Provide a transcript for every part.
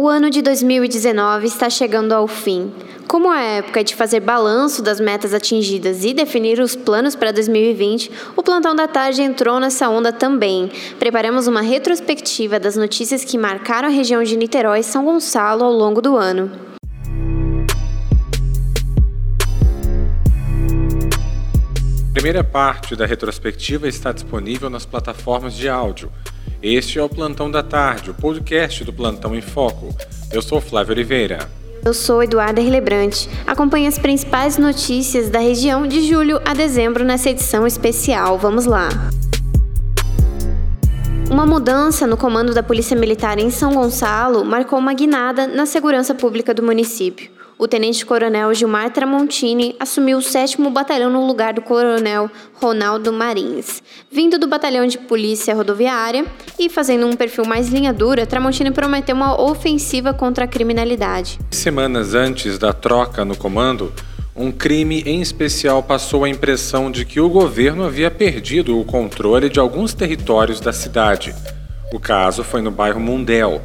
O ano de 2019 está chegando ao fim. Como a época é de fazer balanço das metas atingidas e definir os planos para 2020, o Plantão da Tarde entrou nessa onda também. Preparamos uma retrospectiva das notícias que marcaram a região de Niterói e São Gonçalo ao longo do ano. A primeira parte da retrospectiva está disponível nas plataformas de áudio este é o Plantão da Tarde, o podcast do Plantão em Foco. Eu sou Flávio Oliveira. Eu sou Eduarda Rilebrante. Acompanhe as principais notícias da região de julho a dezembro nessa edição especial. Vamos lá. Uma mudança no comando da Polícia Militar em São Gonçalo marcou uma guinada na segurança pública do município o tenente-coronel Gilmar Tramontini assumiu o 7 Batalhão no lugar do coronel Ronaldo Marins. Vindo do Batalhão de Polícia Rodoviária e fazendo um perfil mais linha dura, Tramontini prometeu uma ofensiva contra a criminalidade. Semanas antes da troca no comando, um crime em especial passou a impressão de que o governo havia perdido o controle de alguns territórios da cidade. O caso foi no bairro Mundel.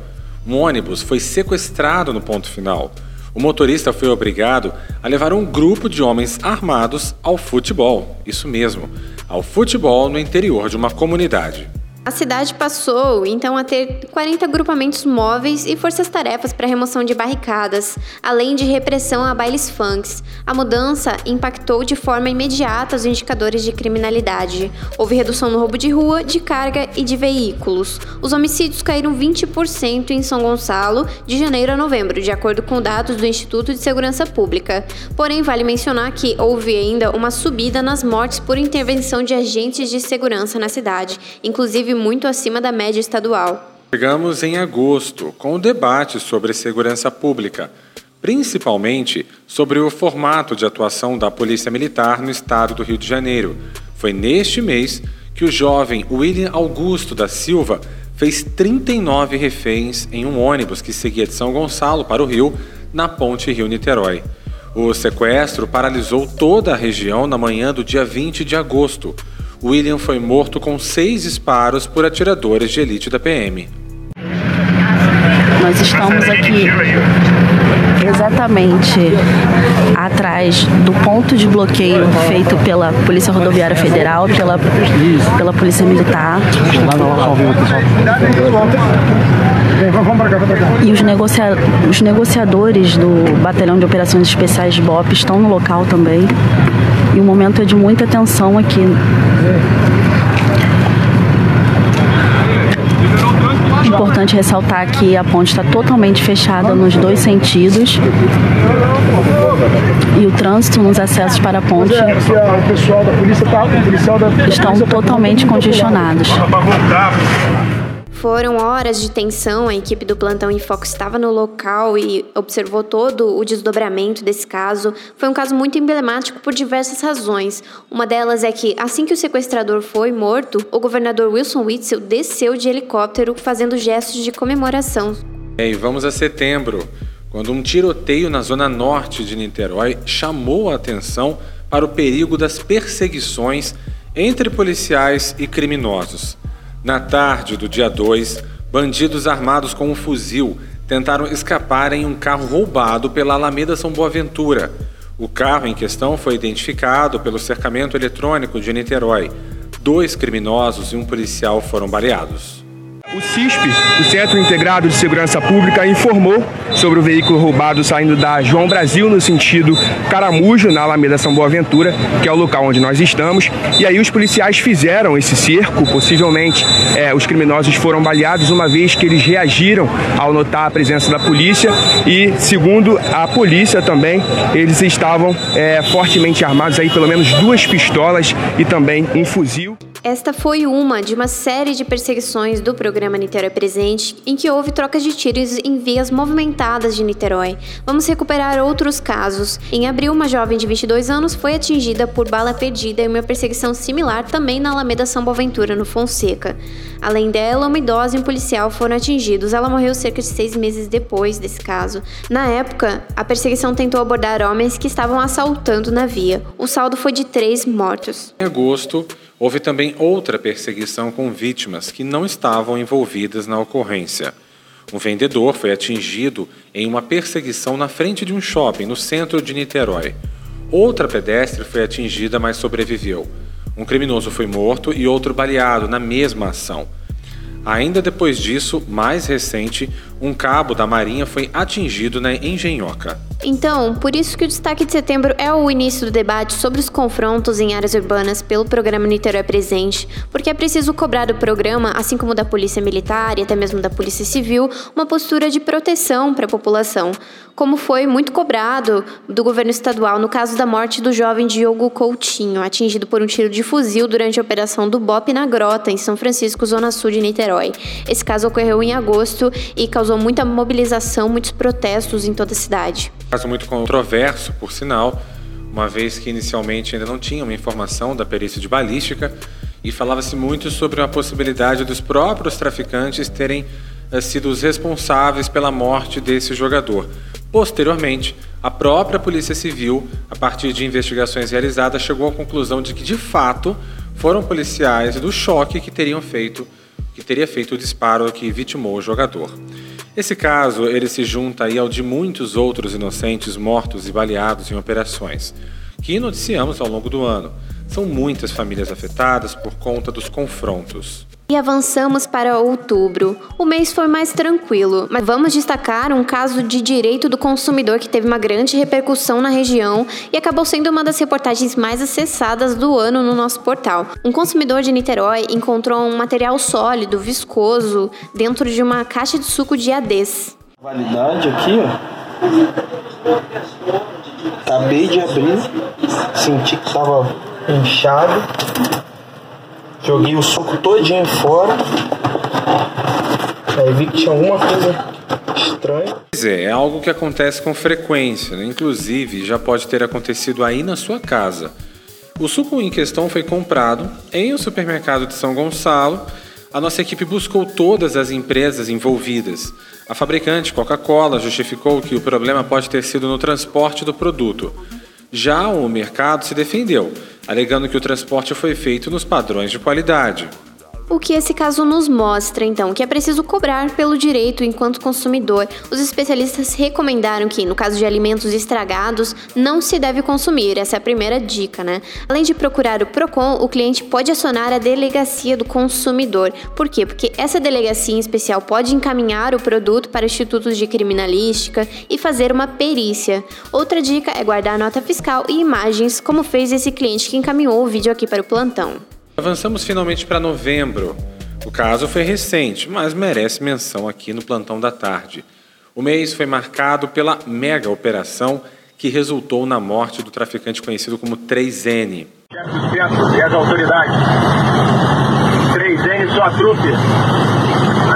Um ônibus foi sequestrado no ponto final o motorista foi obrigado a levar um grupo de homens armados ao futebol. Isso mesmo, ao futebol no interior de uma comunidade. A cidade passou então a ter 40 agrupamentos móveis e forças-tarefas para remoção de barricadas, além de repressão a bailes funks. A mudança impactou de forma imediata os indicadores de criminalidade. Houve redução no roubo de rua, de carga e de veículos. Os homicídios caíram 20% em São Gonçalo de janeiro a novembro, de acordo com dados do Instituto de Segurança Pública. Porém, vale mencionar que houve ainda uma subida nas mortes por intervenção de agentes de segurança na cidade, inclusive muito acima da média estadual. Chegamos em agosto com o debate sobre segurança pública, principalmente sobre o formato de atuação da Polícia Militar no estado do Rio de Janeiro. Foi neste mês que o jovem William Augusto da Silva fez 39 reféns em um ônibus que seguia de São Gonçalo para o Rio, na ponte Rio-Niterói. O sequestro paralisou toda a região na manhã do dia 20 de agosto. William foi morto com seis disparos por atiradores de elite da PM. Nós estamos aqui exatamente atrás do ponto de bloqueio feito pela Polícia Rodoviária Federal, pela, pela Polícia Militar. E os, negocia os negociadores do Batalhão de Operações Especiais BOP estão no local também. E o momento é de muita tensão aqui. Importante ressaltar que a ponte está totalmente fechada nos dois sentidos e o trânsito nos acessos para a ponte estão totalmente congestionados. Foram horas de tensão, a equipe do Plantão em Foco estava no local e observou todo o desdobramento desse caso. Foi um caso muito emblemático por diversas razões. Uma delas é que, assim que o sequestrador foi morto, o governador Wilson Witzel desceu de helicóptero fazendo gestos de comemoração. E vamos a setembro, quando um tiroteio na zona norte de Niterói chamou a atenção para o perigo das perseguições entre policiais e criminosos. Na tarde do dia 2, bandidos armados com um fuzil tentaram escapar em um carro roubado pela Alameda São Boaventura. O carro em questão foi identificado pelo cercamento eletrônico de Niterói. Dois criminosos e um policial foram baleados. O CISP, o Centro Integrado de Segurança Pública, informou sobre o veículo roubado saindo da João Brasil no sentido Caramujo, na Alameda São Boaventura, que é o local onde nós estamos. E aí os policiais fizeram esse cerco, possivelmente é, os criminosos foram baleados, uma vez que eles reagiram ao notar a presença da polícia e, segundo a polícia também, eles estavam é, fortemente armados aí, pelo menos duas pistolas e também um fuzil. Esta foi uma de uma série de perseguições do programa Niterói Presente, em que houve trocas de tiros em vias movimentadas de Niterói. Vamos recuperar outros casos. Em abril, uma jovem de 22 anos foi atingida por bala perdida em uma perseguição similar também na Alameda São Boaventura, no Fonseca. Além dela, uma idosa e um policial foram atingidos. Ela morreu cerca de seis meses depois desse caso. Na época, a perseguição tentou abordar homens que estavam assaltando na via. O saldo foi de três mortos. Em agosto, Houve também outra perseguição com vítimas que não estavam envolvidas na ocorrência. Um vendedor foi atingido em uma perseguição na frente de um shopping no centro de Niterói. Outra pedestre foi atingida, mas sobreviveu. Um criminoso foi morto e outro baleado na mesma ação. Ainda depois disso, mais recente, um cabo da Marinha foi atingido na Engenhoca. Então, por isso que o destaque de setembro é o início do debate sobre os confrontos em áreas urbanas pelo programa Niterói Presente, porque é preciso cobrar do programa, assim como da Polícia Militar e até mesmo da Polícia Civil, uma postura de proteção para a população, como foi muito cobrado do governo estadual no caso da morte do jovem Diogo Coutinho, atingido por um tiro de fuzil durante a operação do BOP na Grota, em São Francisco, zona sul de Niterói. Esse caso ocorreu em agosto e causou muita mobilização, muitos protestos em toda a cidade caso muito controverso, por sinal, uma vez que inicialmente ainda não tinha uma informação da perícia de balística e falava-se muito sobre a possibilidade dos próprios traficantes terem eh, sido os responsáveis pela morte desse jogador. Posteriormente, a própria Polícia Civil, a partir de investigações realizadas, chegou à conclusão de que de fato foram policiais do choque que teriam feito, que teria feito o disparo que vitimou o jogador. Esse caso ele se junta aí ao de muitos outros inocentes mortos e baleados em operações, que noticiamos ao longo do ano. São muitas famílias afetadas por conta dos confrontos. E avançamos para outubro. O mês foi mais tranquilo, mas vamos destacar um caso de direito do consumidor que teve uma grande repercussão na região e acabou sendo uma das reportagens mais acessadas do ano no nosso portal. Um consumidor de Niterói encontrou um material sólido, viscoso, dentro de uma caixa de suco de adês. Validade aqui, ó. Acabei de abrir, senti que estava inchado Joguei o suco todinho fora. Aí vi que tinha alguma coisa estranha. Pois é, é algo que acontece com frequência, né? inclusive já pode ter acontecido aí na sua casa. O suco em questão foi comprado em um supermercado de São Gonçalo. A nossa equipe buscou todas as empresas envolvidas. A fabricante Coca-Cola justificou que o problema pode ter sido no transporte do produto. Já o mercado se defendeu, alegando que o transporte foi feito nos padrões de qualidade. O que esse caso nos mostra, então, que é preciso cobrar pelo direito enquanto consumidor. Os especialistas recomendaram que, no caso de alimentos estragados, não se deve consumir. Essa é a primeira dica, né? Além de procurar o PROCON, o cliente pode acionar a delegacia do consumidor. Por quê? Porque essa delegacia em especial pode encaminhar o produto para institutos de criminalística e fazer uma perícia. Outra dica é guardar nota fiscal e imagens, como fez esse cliente que encaminhou o vídeo aqui para o plantão. Avançamos finalmente para novembro. O caso foi recente, mas merece menção aqui no plantão da tarde. O mês foi marcado pela mega operação que resultou na morte do traficante conhecido como 3N. Suspenso e as autoridades. 3N sua trupe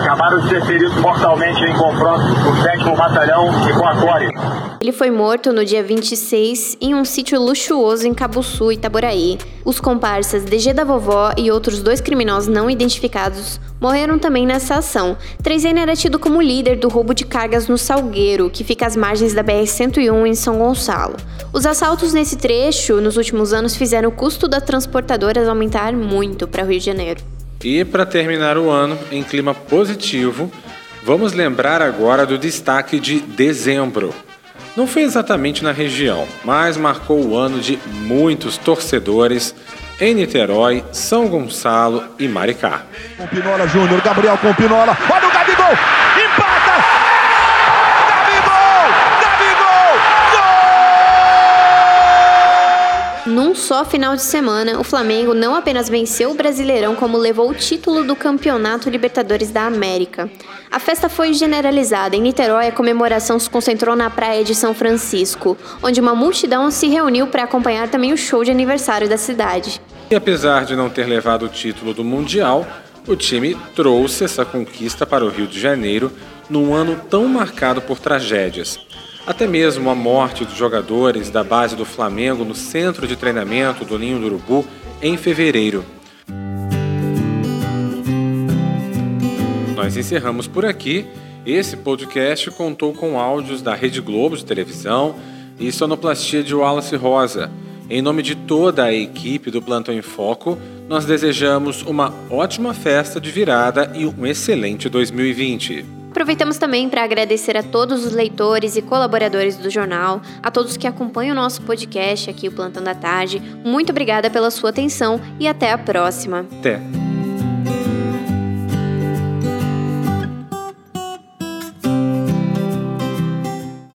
acabaram de ser feridos mortalmente em confronto com o 7 Batalhão e com a Core. Ele foi morto no dia 26 em um sítio luxuoso em Cabuçu, Itaboraí. Os comparsas DG da Vovó e outros dois criminosos não identificados morreram também nessa ação. 3N era tido como líder do roubo de cargas no Salgueiro, que fica às margens da BR-101 em São Gonçalo. Os assaltos nesse trecho nos últimos anos fizeram o custo das transportadoras aumentar muito para o Rio de Janeiro. E para terminar o ano em clima positivo, vamos lembrar agora do destaque de dezembro. Não foi exatamente na região, mas marcou o ano de muitos torcedores em Niterói, São Gonçalo e Maricá. Com Pinola Júnior, Gabriel com Pinola, olha o Gabigol, Num só final de semana, o Flamengo não apenas venceu o Brasileirão, como levou o título do Campeonato Libertadores da América. A festa foi generalizada. Em Niterói, a comemoração se concentrou na praia de São Francisco, onde uma multidão se reuniu para acompanhar também o show de aniversário da cidade. E apesar de não ter levado o título do Mundial, o time trouxe essa conquista para o Rio de Janeiro num ano tão marcado por tragédias. Até mesmo a morte dos jogadores da base do Flamengo no centro de treinamento do Ninho do Urubu em fevereiro. Nós encerramos por aqui. Esse podcast contou com áudios da Rede Globo de televisão e sonoplastia de Wallace Rosa. Em nome de toda a equipe do Plantão em Foco, nós desejamos uma ótima festa de virada e um excelente 2020. Aproveitamos também para agradecer a todos os leitores e colaboradores do jornal, a todos que acompanham o nosso podcast aqui, o Plantão da Tarde. Muito obrigada pela sua atenção e até a próxima. Até!